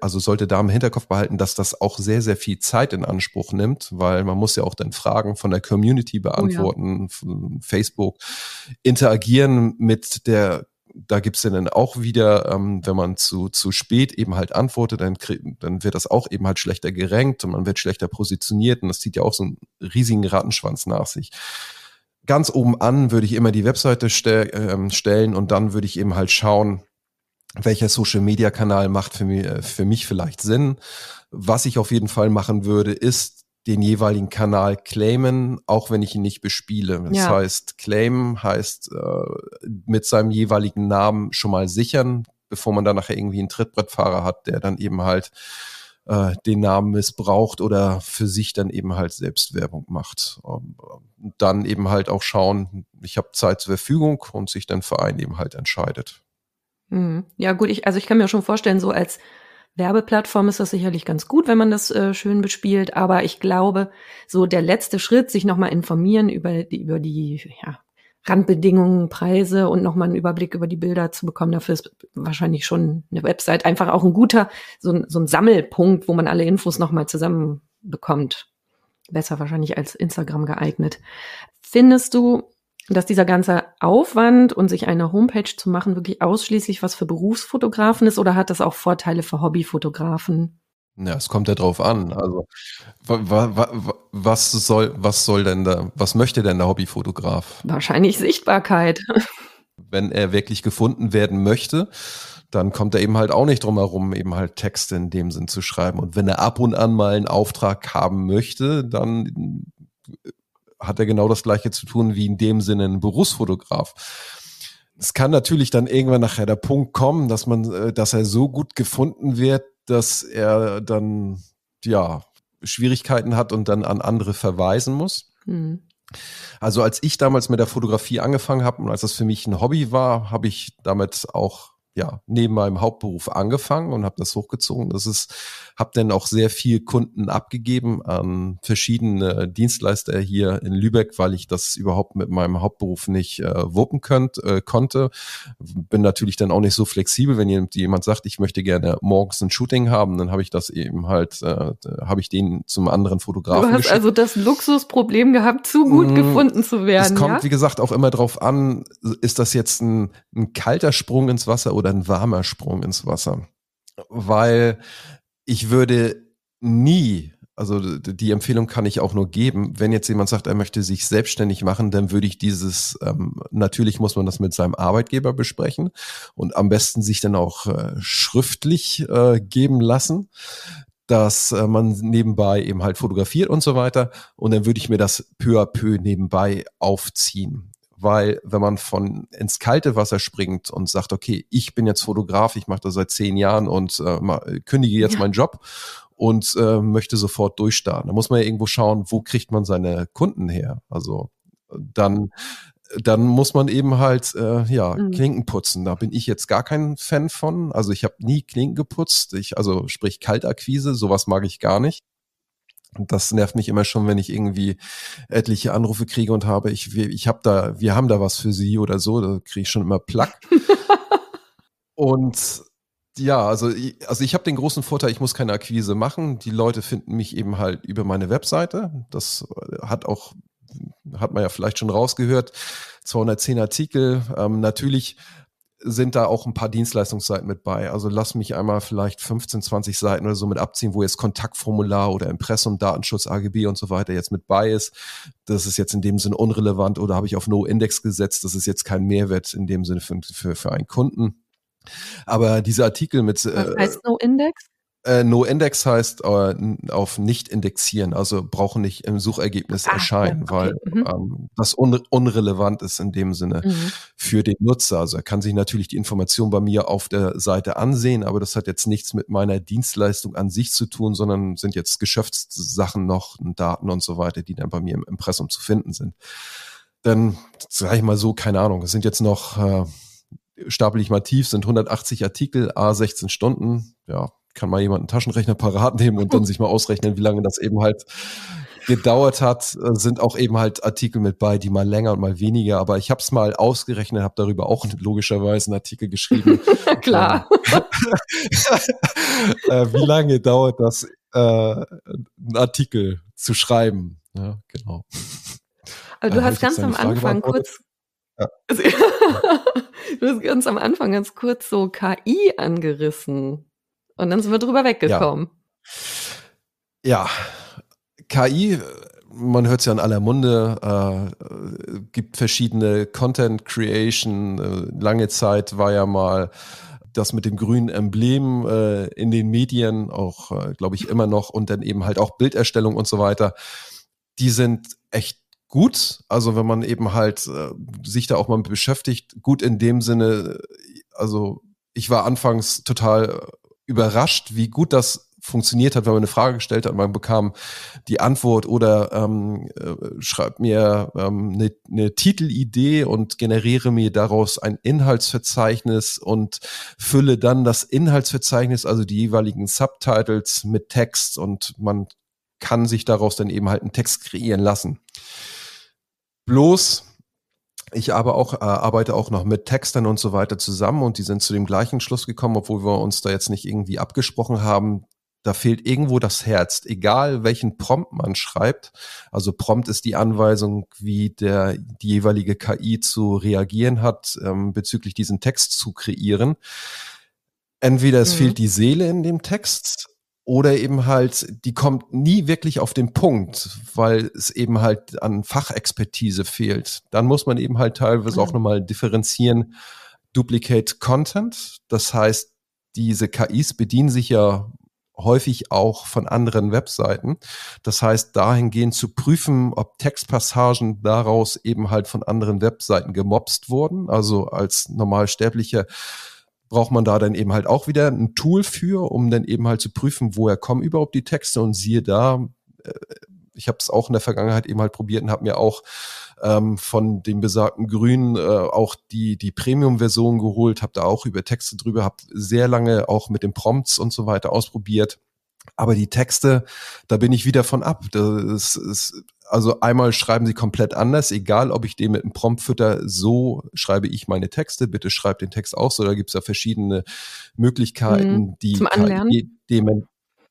also sollte da im Hinterkopf behalten, dass das auch sehr, sehr viel Zeit in Anspruch nimmt, weil man muss ja auch dann Fragen von der Community beantworten, oh ja. von Facebook, interagieren mit der da gibt's ja dann auch wieder, ähm, wenn man zu, zu spät eben halt antwortet, dann, dann wird das auch eben halt schlechter gerankt und man wird schlechter positioniert und das zieht ja auch so einen riesigen Rattenschwanz nach sich. Ganz oben an würde ich immer die Webseite ste ähm, stellen und dann würde ich eben halt schauen, welcher Social Media Kanal macht für mich, äh, für mich vielleicht Sinn. Was ich auf jeden Fall machen würde, ist den jeweiligen Kanal claimen, auch wenn ich ihn nicht bespiele. Das ja. heißt, claim heißt äh, mit seinem jeweiligen Namen schon mal sichern, bevor man dann nachher irgendwie einen Trittbrettfahrer hat, der dann eben halt äh, den Namen missbraucht oder für sich dann eben halt selbst Werbung macht. Und dann eben halt auch schauen, ich habe Zeit zur Verfügung und sich dann Verein eben halt entscheidet. Mhm. Ja, gut, ich, also ich kann mir schon vorstellen, so als Werbeplattform ist das sicherlich ganz gut, wenn man das äh, schön bespielt. Aber ich glaube, so der letzte Schritt, sich nochmal informieren über die, über die ja, Randbedingungen, Preise und nochmal einen Überblick über die Bilder zu bekommen, dafür ist wahrscheinlich schon eine Website einfach auch ein guter, so ein, so ein Sammelpunkt, wo man alle Infos nochmal zusammen bekommt. Besser wahrscheinlich als Instagram geeignet. Findest du, dass dieser ganze Aufwand und sich eine Homepage zu machen wirklich ausschließlich was für Berufsfotografen ist oder hat das auch Vorteile für Hobbyfotografen? Ja, es kommt ja drauf an. Also wa, wa, wa, was soll, was soll denn da, was möchte denn der Hobbyfotograf? Wahrscheinlich Sichtbarkeit. Wenn er wirklich gefunden werden möchte, dann kommt er eben halt auch nicht drum herum, eben halt Texte in dem Sinn zu schreiben. Und wenn er ab und an mal einen Auftrag haben möchte, dann hat er genau das gleiche zu tun wie in dem Sinne ein Berufsfotograf. Es kann natürlich dann irgendwann nachher der Punkt kommen, dass man, äh, dass er so gut gefunden wird, dass er dann ja Schwierigkeiten hat und dann an andere verweisen muss. Mhm. Also als ich damals mit der Fotografie angefangen habe und als das für mich ein Hobby war, habe ich damit auch ja neben meinem Hauptberuf angefangen und habe das hochgezogen. Das ist, habe dann auch sehr viel Kunden abgegeben an verschiedene Dienstleister hier in Lübeck, weil ich das überhaupt mit meinem Hauptberuf nicht äh, wuppen könnt, äh, konnte. Bin natürlich dann auch nicht so flexibel, wenn jemand sagt, ich möchte gerne morgens ein Shooting haben, dann habe ich das eben halt, äh, habe ich den zum anderen Fotografen. Du hast geschickt. also das Luxusproblem gehabt, zu gut mmh, gefunden zu werden. Es kommt, ja? wie gesagt, auch immer drauf an, ist das jetzt ein, ein kalter Sprung ins Wasser oder ein warmer Sprung ins Wasser. Weil ich würde nie, also die Empfehlung kann ich auch nur geben, wenn jetzt jemand sagt, er möchte sich selbstständig machen, dann würde ich dieses, ähm, natürlich muss man das mit seinem Arbeitgeber besprechen und am besten sich dann auch äh, schriftlich äh, geben lassen dass äh, man nebenbei eben halt fotografiert und so weiter. Und dann würde ich mir das peu à peu nebenbei aufziehen weil wenn man von ins kalte Wasser springt und sagt, okay, ich bin jetzt Fotograf, ich mache das seit zehn Jahren und äh, kündige jetzt ja. meinen Job und äh, möchte sofort durchstarten. Da muss man ja irgendwo schauen, wo kriegt man seine Kunden her. Also dann dann muss man eben halt äh, ja mhm. Klinken putzen. Da bin ich jetzt gar kein Fan von. Also ich habe nie Klinken geputzt. Ich also sprich Kaltakquise, sowas mag ich gar nicht. Das nervt mich immer schon, wenn ich irgendwie etliche Anrufe kriege und habe, ich, ich habe da, wir haben da was für Sie oder so, da kriege ich schon immer Plack. [laughs] und ja, also, also ich habe den großen Vorteil, ich muss keine Akquise machen. Die Leute finden mich eben halt über meine Webseite. Das hat auch, hat man ja vielleicht schon rausgehört, 210 Artikel. Ähm, natürlich sind da auch ein paar Dienstleistungsseiten mit bei. Also lass mich einmal vielleicht 15, 20 Seiten oder so mit abziehen, wo jetzt Kontaktformular oder Impressum, Datenschutz, AGB und so weiter jetzt mit bei ist. Das ist jetzt in dem Sinne unrelevant oder habe ich auf No-Index gesetzt. Das ist jetzt kein Mehrwert in dem Sinne für, für, für einen Kunden. Aber diese Artikel mit. Was äh, heißt No-Index? Äh, no Index heißt äh, auf nicht indexieren, also brauchen nicht im Suchergebnis Ach, erscheinen, okay. weil mhm. ähm, das un unrelevant ist in dem Sinne mhm. für den Nutzer. Also er kann sich natürlich die Information bei mir auf der Seite ansehen, aber das hat jetzt nichts mit meiner Dienstleistung an sich zu tun, sondern sind jetzt Geschäftssachen noch, Daten und so weiter, die dann bei mir im Impressum zu finden sind. Dann sage ich mal so, keine Ahnung, es sind jetzt noch äh, stapel ich mal tief, sind 180 Artikel, a 16 Stunden, ja, kann mal jemand einen Taschenrechner parat nehmen und dann sich mal ausrechnen, wie lange das eben halt gedauert hat, äh, sind auch eben halt Artikel mit bei, die mal länger und mal weniger. Aber ich habe es mal ausgerechnet, habe darüber auch [laughs] logischerweise einen Artikel geschrieben. [laughs] Klar. [laughs] äh, wie lange dauert das, äh, einen Artikel zu schreiben? Ja, genau. Aber du äh, hast ganz am Anfang kurz. Ja. du hast ganz am Anfang ganz kurz so KI angerissen. Und dann sind wir drüber weggekommen. Ja, ja. KI, man hört es ja in aller Munde, äh, gibt verschiedene Content Creation. Äh, lange Zeit war ja mal das mit dem grünen Emblem äh, in den Medien, auch äh, glaube ich immer noch, und dann eben halt auch Bilderstellung und so weiter. Die sind echt gut. Also wenn man eben halt äh, sich da auch mal beschäftigt, gut in dem Sinne, also ich war anfangs total überrascht, wie gut das funktioniert hat, wenn man eine Frage gestellt hat, man bekam die Antwort oder ähm, äh, schreibt mir ähm, eine, eine Titelidee und generiere mir daraus ein Inhaltsverzeichnis und fülle dann das Inhaltsverzeichnis, also die jeweiligen Subtitles mit Text und man kann sich daraus dann eben halt einen Text kreieren lassen. Bloß ich aber auch, äh, arbeite auch noch mit Textern und so weiter zusammen und die sind zu dem gleichen Schluss gekommen, obwohl wir uns da jetzt nicht irgendwie abgesprochen haben. Da fehlt irgendwo das Herz, egal welchen Prompt man schreibt. Also Prompt ist die Anweisung, wie der die jeweilige KI zu reagieren hat, ähm, bezüglich diesen Text zu kreieren. Entweder es mhm. fehlt die Seele in dem Text oder eben halt, die kommt nie wirklich auf den Punkt, weil es eben halt an Fachexpertise fehlt. Dann muss man eben halt teilweise mhm. auch nochmal differenzieren, Duplicate Content. Das heißt, diese KIs bedienen sich ja häufig auch von anderen Webseiten. Das heißt, dahingehend zu prüfen, ob Textpassagen daraus eben halt von anderen Webseiten gemobst wurden. Also als normalsterblicher braucht man da dann eben halt auch wieder ein Tool für, um dann eben halt zu prüfen, woher kommen überhaupt die Texte und siehe da, äh, ich habe es auch in der Vergangenheit eben halt probiert und habe mir auch ähm, von dem besagten Grün äh, auch die, die Premium-Version geholt, habe da auch über Texte drüber, habe sehr lange auch mit den Prompts und so weiter ausprobiert. Aber die Texte, da bin ich wieder von ab. Das ist, also einmal schreiben sie komplett anders, egal ob ich den mit einem Prompt fütter, so schreibe ich meine Texte, bitte schreib den Text auch so. Da gibt es ja verschiedene Möglichkeiten, Mhm. die Zum Anlernen? Demen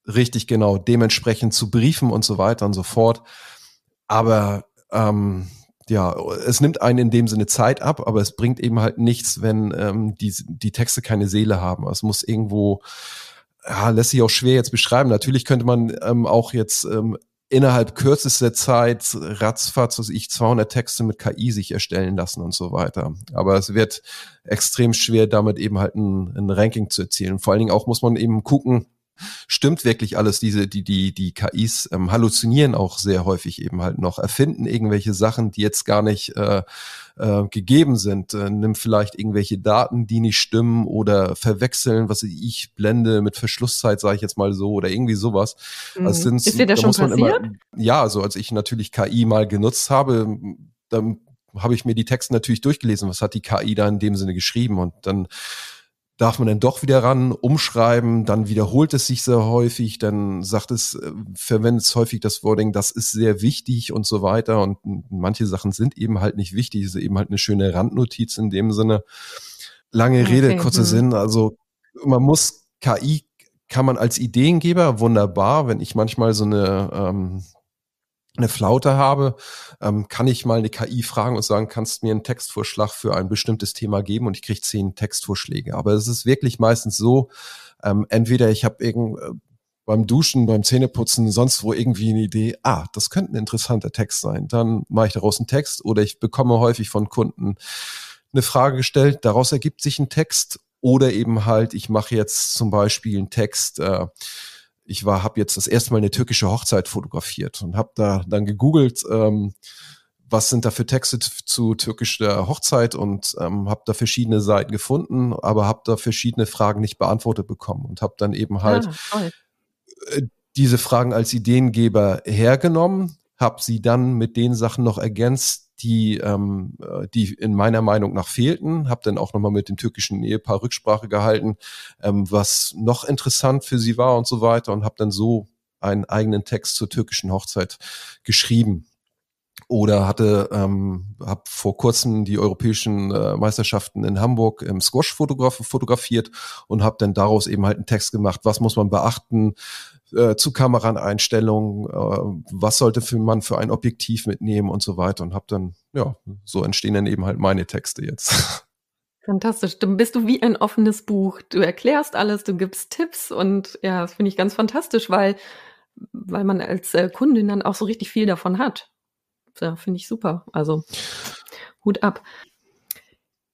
richtig genau, dementsprechend zu briefen und so weiter und so fort. Aber ähm, ja, es nimmt einen in dem Sinne Zeit ab, aber es bringt eben halt nichts, wenn ähm, die, die Texte keine Seele haben. Es muss irgendwo, ja, lässt sich auch schwer jetzt beschreiben. Natürlich könnte man ähm, auch jetzt ähm, innerhalb kürzester Zeit ratzfatz, was ich 200 Texte mit KI sich erstellen lassen und so weiter. Aber es wird extrem schwer, damit eben halt ein, ein Ranking zu erzielen. Vor allen Dingen auch muss man eben gucken, stimmt wirklich alles, diese, die, die, die KIs ähm, halluzinieren auch sehr häufig eben halt noch, erfinden irgendwelche Sachen, die jetzt gar nicht äh, äh, gegeben sind, äh, nimm vielleicht irgendwelche Daten, die nicht stimmen oder verwechseln, was ich blende mit Verschlusszeit, sage ich jetzt mal so, oder irgendwie sowas. Mhm. Also sind, Ist dir das da schon passiert? Immer, ja, also als ich natürlich KI mal genutzt habe, dann habe ich mir die Texte natürlich durchgelesen, was hat die KI da in dem Sinne geschrieben und dann darf man dann doch wieder ran, umschreiben, dann wiederholt es sich sehr häufig, dann sagt es, äh, verwendet es häufig das Wording, das ist sehr wichtig und so weiter und manche Sachen sind eben halt nicht wichtig, ist eben halt eine schöne Randnotiz in dem Sinne. Lange Okay, Rede, kurzer hm. Sinn, also man muss KI kann man als Ideengeber wunderbar, wenn ich manchmal so eine ähm, eine Flaute habe, ähm, kann ich mal eine KI fragen und sagen, kannst du mir einen Textvorschlag für ein bestimmtes Thema geben und ich kriege zehn Textvorschläge. Aber es ist wirklich meistens so, ähm, entweder ich habe irgend äh, beim Duschen, beim Zähneputzen, sonst wo irgendwie eine Idee, ah, das könnte ein interessanter Text sein. Dann mache ich daraus einen Text oder ich bekomme häufig von Kunden eine Frage gestellt, daraus ergibt sich ein Text oder eben halt, ich mache jetzt zum Beispiel einen Text, äh, ich war, habe jetzt das erste Mal eine türkische Hochzeit fotografiert und habe da dann gegoogelt, ähm, was sind da für Texte zu türkischer Hochzeit und ähm, habe da verschiedene Seiten gefunden, aber habe da verschiedene Fragen nicht beantwortet bekommen und habe dann eben halt Ah, toll. diese Fragen als Ideengeber hergenommen, habe sie dann mit den Sachen noch ergänzt, die, ähm, äh, die in meiner Meinung nach fehlten, habe dann auch nochmal mit dem türkischen Ehepaar Rücksprache gehalten, ähm, was noch interessant für sie war und so weiter und habe dann so einen eigenen Text zur türkischen Hochzeit geschrieben oder hatte ähm, habe vor kurzem die europäischen äh, Meisterschaften in Hamburg im Squash -Fotograf fotografiert und habe dann daraus eben halt einen Text gemacht, was muss man beachten äh, zu Kameraeinstellungen, äh, was sollte für man für ein Objektiv mitnehmen und so weiter und habe dann ja so entstehen dann eben halt meine Texte jetzt. [laughs] Fantastisch. Dann bist du wie ein offenes Buch. Du erklärst alles, du gibst Tipps und ja, das finde ich ganz fantastisch, weil, weil man als äh, Kundin dann auch so richtig viel davon hat. Ja, finde ich super. Also Hut ab.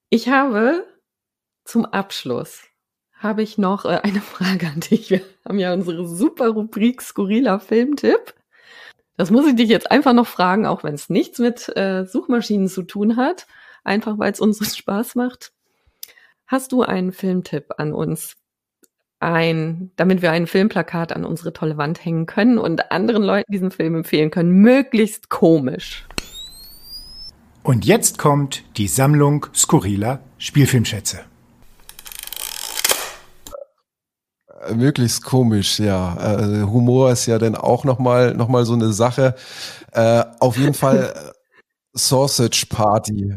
Ich habe zum Abschluss habe ich noch äh, eine [laughs] Frage an dich. Wir haben ja unsere super Rubrik skurriler Filmtipp. Das muss ich dich jetzt einfach noch fragen, auch wenn es nichts mit äh, Suchmaschinen zu tun hat, einfach weil es uns [laughs] Spaß macht. Hast du einen Filmtipp an uns? Ein, damit wir ein Filmplakat an unsere tolle Wand hängen können und anderen Leuten diesen Film empfehlen können, möglichst komisch. Und jetzt kommt die Sammlung skurriler Spielfilmschätze. Äh, Möglichst komisch, ja. Äh, Humor ist ja dann auch nochmal noch mal so eine Sache. Äh, auf jeden Fall [laughs] äh, Sausage Party.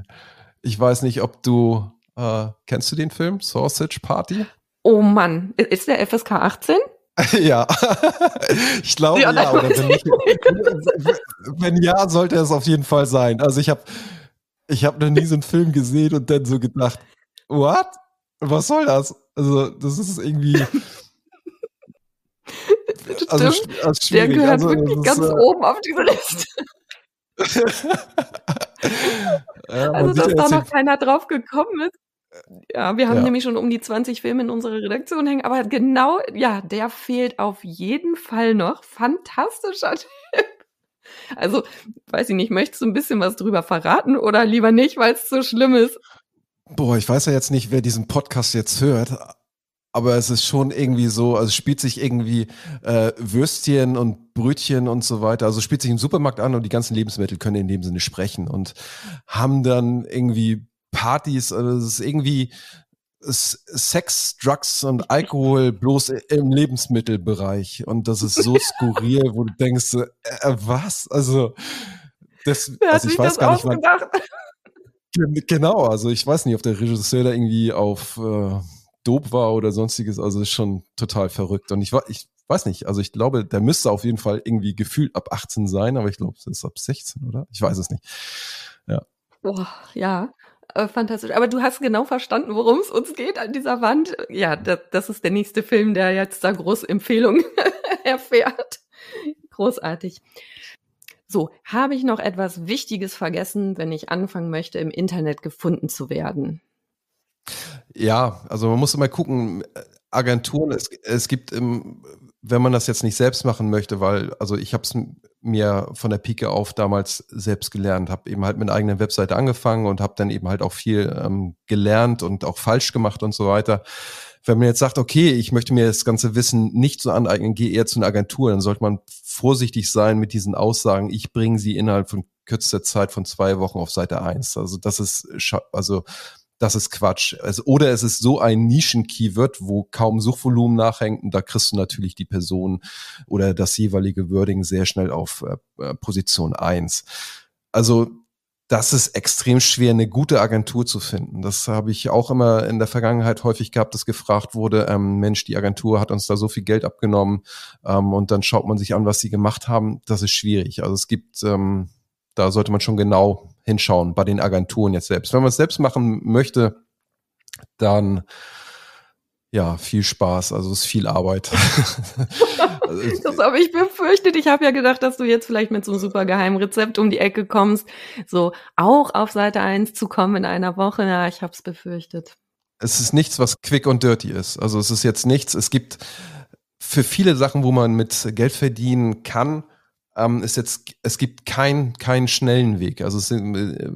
Ich weiß nicht, ob du, äh, kennst du den Film? Sausage Party? Oh Mann, ist der FSK 18? [laughs] ja. [laughs] ich glaube Ja, ja, oder wenn, nicht, wenn ja, sollte es auf jeden Fall sein. Also ich habe ich hab noch nie so einen Film gesehen und dann so gedacht, what? Was soll das? Also, das ist irgendwie. [laughs] Also, also Der gehört also, wirklich ganz ist, äh, oben auf diese Liste. ja, Also, dass da noch keiner drauf gekommen ist. Ja, wir haben Ja. nämlich schon um die 20 Filme in unserer Redaktion hängen, aber genau, ja, der fehlt auf jeden Fall noch. Fantastischer Tipp. Also, weiß ich nicht, möchtest du ein bisschen was drüber verraten oder lieber nicht, weil es so schlimm ist? Boah, ich weiß ja jetzt nicht, wer diesen Podcast jetzt hört, aber es ist schon irgendwie so, also es spielt sich irgendwie äh, Würstchen und Brötchen und so weiter, also spielt sich im Supermarkt an und die ganzen Lebensmittel können in dem Sinne sprechen und haben dann irgendwie Partys, also es ist irgendwie Sex, Drugs und Alkohol [laughs] bloß im Lebensmittelbereich und das ist so skurril, wo du denkst, äh, was? Also das, Wer also ich weiß gar nicht, wann? Genau, also ich weiß nicht, ob der Regisseur da irgendwie auf äh, Dope war oder sonstiges, also ist schon total verrückt. Und ich, ich weiß nicht, also ich glaube, der müsste auf jeden Fall irgendwie gefühlt ab 18 sein, aber ich glaube, es ist ab 16, oder? Ich weiß es nicht. Boah, ja, äh, fantastisch. Aber du hast genau verstanden, worum es uns geht an dieser Wand. Ja, das, das ist der nächste Film, der jetzt da große Empfehlungen [laughs] erfährt. Großartig. So, habe ich noch etwas Wichtiges vergessen, wenn ich anfangen möchte, im Internet gefunden zu werden? Ja, also man muss immer gucken, äh, Agenturen, es, es gibt, im, wenn man das jetzt nicht selbst machen möchte, weil, also ich habe es mir von der Pike auf damals selbst gelernt, habe eben halt mit einer eigenen Webseite angefangen und habe dann eben halt auch viel ähm, gelernt und auch falsch gemacht und so weiter. Wenn man jetzt sagt, okay, ich möchte mir das ganze Wissen nicht so aneignen, gehe eher zu einer Agentur, dann sollte man vorsichtig sein mit diesen Aussagen, ich bringe sie innerhalb von kürzester Zeit von zwei Wochen auf Seite eins. Also das ist, also das ist Quatsch. Also, oder es ist so ein Nischen-Keyword, wo kaum Suchvolumen nachhängt und da kriegst du natürlich die Person oder das jeweilige Wording sehr schnell auf äh, äh, Position eins. Also das ist extrem schwer, eine gute Agentur zu finden. Das habe ich auch immer in der Vergangenheit häufig gehabt, dass gefragt wurde, ähm, Mensch, die Agentur hat uns da so viel Geld abgenommen ähm, und dann schaut man sich an, was sie gemacht haben. Das ist schwierig. Also es gibt, ähm, da sollte man schon genau hinschauen bei den Agenturen jetzt selbst. Wenn man es selbst machen möchte, dann ja, viel Spaß. Also es ist viel Arbeit. Ich- [laughs] [laughs] Das habe ich befürchtet. Ich habe ja gedacht, dass du jetzt vielleicht mit so einem super geheimen Rezept um die Ecke kommst, so auch auf Seite 1 zu kommen in einer Woche. Ja, ich habe es befürchtet. es ist nichts, was quick und dirty ist. Also es ist jetzt nichts, es gibt für viele Sachen, wo man mit Geld verdienen kann, ähm, ist jetzt, es gibt keinen keinen schnellen Weg. Also es äh,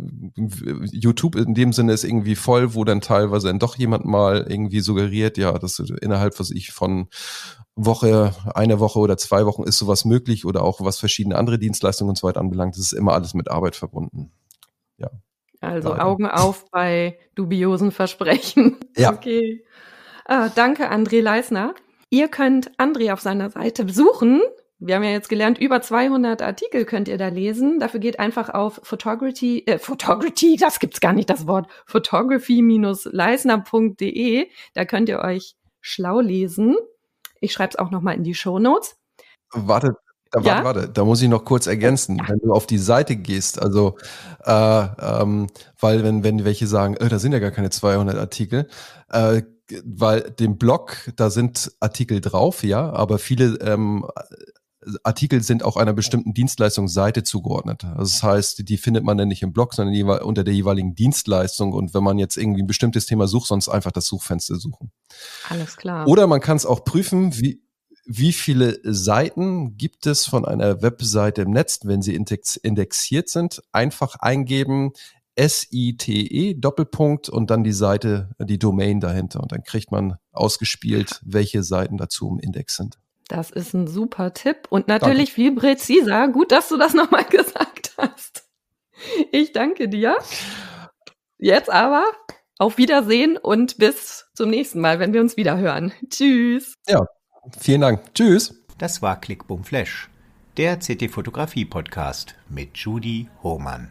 YouTube in dem Sinne ist irgendwie voll, wo dann teilweise dann doch jemand mal irgendwie suggeriert, ja, dass innerhalb, was ich von Woche, eine Woche oder zwei Wochen ist sowas möglich oder auch was verschiedene andere Dienstleistungen und so weiter anbelangt, das ist immer alles mit Arbeit verbunden. Also Leider. Augen auf [laughs] bei dubiosen Versprechen. Ja. Okay. Ah, danke, André Leisner. Ihr könnt André auf seiner Seite besuchen. Wir haben ja jetzt gelernt, über 200 Artikel könnt ihr da lesen. Dafür geht einfach auf Photography, äh, Photography, das gibt's gar nicht, das Wort, photography-leisner.de. Da könnt ihr euch schlau lesen. Ich schreibe es auch nochmal in die Show Notes. Warte, da, Ja? warte, warte, da muss ich noch kurz ergänzen. Wenn du auf die Seite gehst, also, äh, ähm, weil wenn, wenn welche sagen, äh, da sind ja gar keine 200 Artikel, äh, weil dem Blog, da sind Artikel drauf, ja, aber viele ähm, Artikel sind auch einer bestimmten Dienstleistungsseite zugeordnet. Also das heißt, die findet man dann nicht im Blog, sondern unter der jeweiligen Dienstleistung. Und wenn man jetzt irgendwie ein bestimmtes Thema sucht, sonst einfach das Suchfenster suchen. Alles klar. Oder man kann es auch prüfen, wie, wie viele Seiten gibt es von einer Webseite im Netz, wenn sie index indexiert sind. Einfach eingeben S-I-T-E Doppelpunkt und dann die Seite, die Domain dahinter. Und dann kriegt man ausgespielt, welche Seiten dazu im Index sind. Das ist ein super Tipp und natürlich viel präziser. Gut, dass du das nochmal [laughs] gesagt hast. Ich danke dir. Jetzt aber auf Wiedersehen und bis zum nächsten Mal, wenn wir uns wieder hören. Tschüss. Vielen Dank. Tschüss. Das war Clickbum Flash, der CT Fotografie Podcast mit Judy Hohmann.